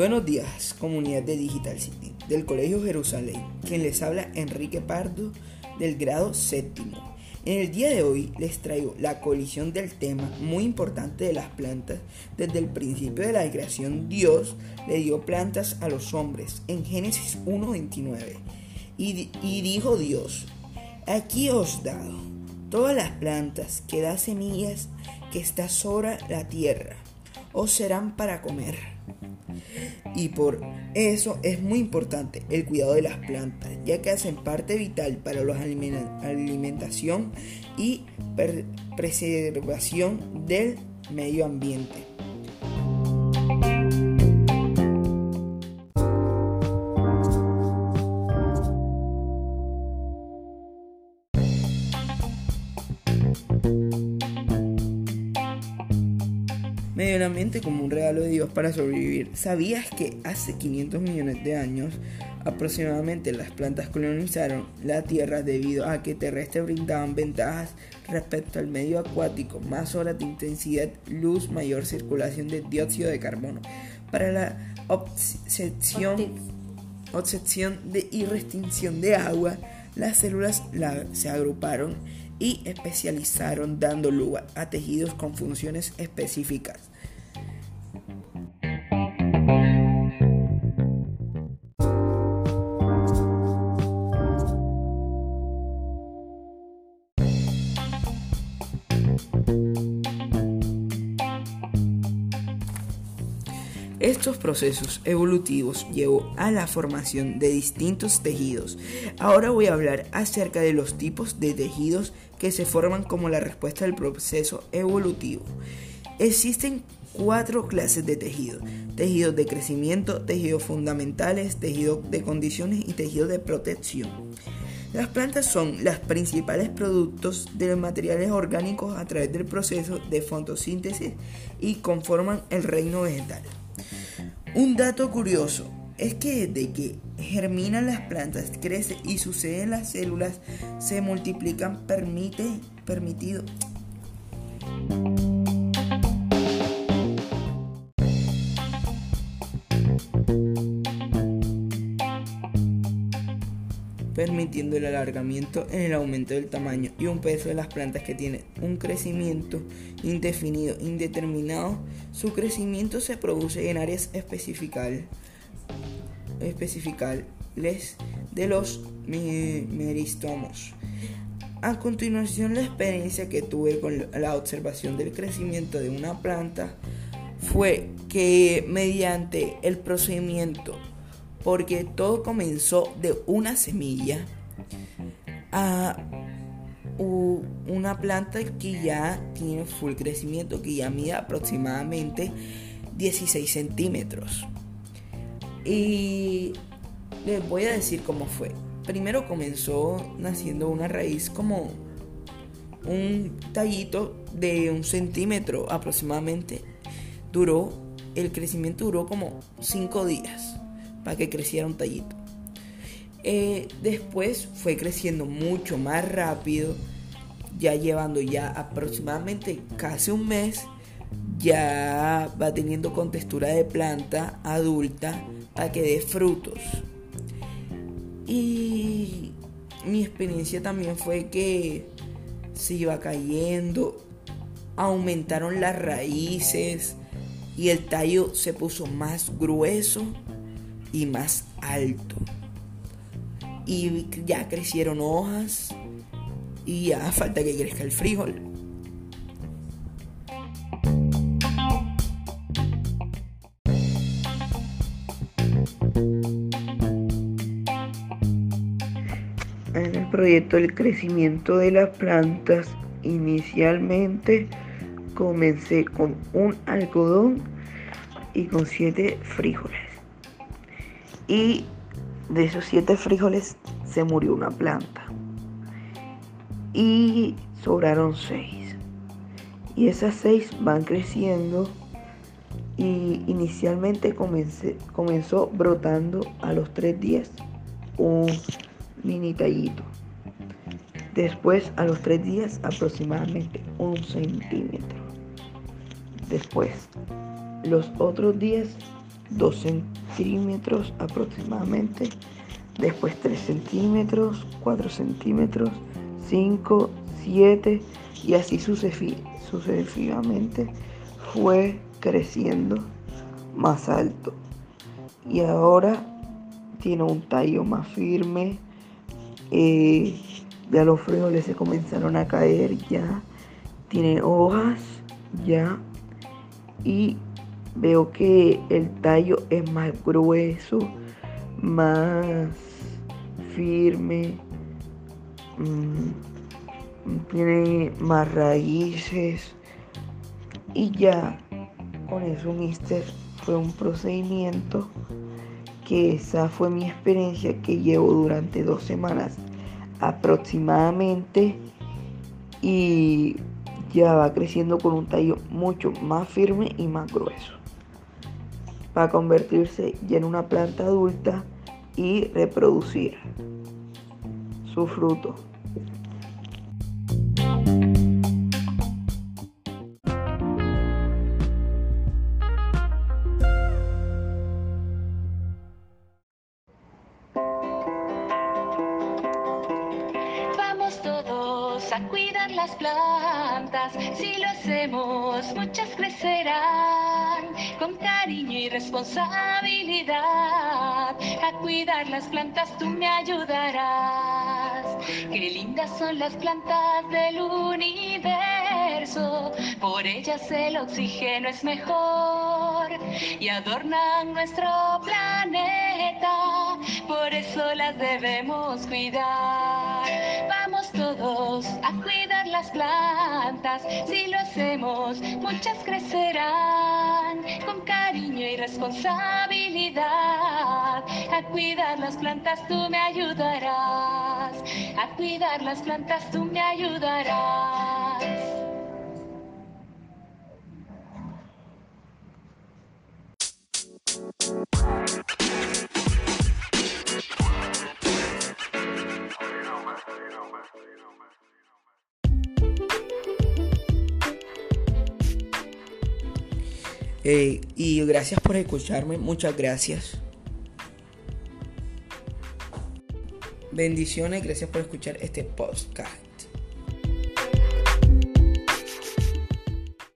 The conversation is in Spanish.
Buenos días, comunidad de Digital City, del Colegio Jerusalén, quien les habla Enrique Pardo, del grado séptimo. En el día de hoy les traigo la colisión del tema muy importante de las plantas. Desde el principio de la creación, Dios le dio plantas a los hombres en Génesis 1.29. Y, y dijo Dios, aquí os dado todas las plantas que da semillas que está sobre la tierra, os serán para comer. Y por eso es muy importante el cuidado de las plantas, ya que hacen parte vital para la alimentación y preservación del medio ambiente. Medio ambiente como un regalo de Dios para sobrevivir. ¿Sabías que hace 500 millones de años aproximadamente las plantas colonizaron la Tierra debido a que terrestres brindaban ventajas respecto al medio acuático, más horas de intensidad, luz, mayor circulación de dióxido de carbono? Para la obsesión, de, y restricción de agua, las células se agruparon y especializaron dando lugar a tejidos con funciones específicas. Estos procesos evolutivos llevó a la formación de distintos tejidos. Ahora voy a hablar acerca de los tipos de tejidos que se forman como la respuesta del proceso evolutivo. Existen cuatro clases de tejidos. Tejidos de crecimiento, tejidos fundamentales, tejidos de condiciones y tejidos de protección. Las plantas son los principales productos de los materiales orgánicos a través del proceso de fotosíntesis y conforman el reino vegetal. Un dato curioso es que desde que germinan las plantas, crece y sucede en las células, se multiplican, permite, permitido. Permitiendo el alargamiento en el aumento del tamaño y un peso de las plantas que tienen un crecimiento indefinido, indeterminado. Su crecimiento se produce en áreas especificales de los meristomos. A continuación, la experiencia que tuve con la observación del crecimiento de una planta fue que mediante el procedimiento porque todo comenzó de una semilla a una planta que ya tiene full crecimiento, que ya mide aproximadamente 16 centímetros. Y les voy a decir cómo fue. Primero comenzó naciendo una raíz como un tallito de un centímetro aproximadamente. Duró, el crecimiento duró como 5 días para que creciera un tallito. Eh, después fue creciendo mucho más rápido, ya llevando ya aproximadamente casi un mes, ya va teniendo contextura de planta adulta para que dé frutos. Y mi experiencia también fue que se iba cayendo, aumentaron las raíces y el tallo se puso más grueso y más alto. Y ya crecieron hojas y ya falta que crezca el frijol. En el proyecto del crecimiento de las plantas, inicialmente comencé con un algodón y con siete frijoles. Y de esos siete frijoles se murió una planta. Y sobraron seis. Y esas seis van creciendo. Y inicialmente comenzó brotando a los tres días un mini tallito. Después, a los tres días, aproximadamente un centímetro. Después, los otros días 2 centímetros aproximadamente, después 3 centímetros, 4 centímetros, 5, 7 y así sucesivamente fue creciendo más alto. Y ahora tiene un tallo más firme eh, ya los frijoles se comenzaron a caer ya tiene hojas ya y veo que el tallo es más grueso más firme mm, tiene más raíces. Y ya con eso mister fue un procedimiento que esa fue mi experiencia que llevo durante dos semanas aproximadamente. Y ya va creciendo con un tallo mucho más firme y más grueso para convertirse ya en una planta adulta y reproducir su fruto. a cuidar las plantas. Si lo hacemos, muchas crecerán con cariño y responsabilidad. A cuidar las plantas tú me ayudarás. Qué lindas son las plantas del universo. Por ellas el oxígeno es mejor y adornan nuestro planeta. Por eso las debemos cuidar. Vamos todos a cuidar las plantas. Si lo hacemos, muchas crecerán con cariño y responsabilidad. A cuidar las plantas tú me ayudarás. A cuidar las plantas tú me ayudarás. Eh, y gracias por escucharme, muchas gracias. Bendiciones, gracias por escuchar este podcast.